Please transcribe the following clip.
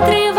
por triunfo.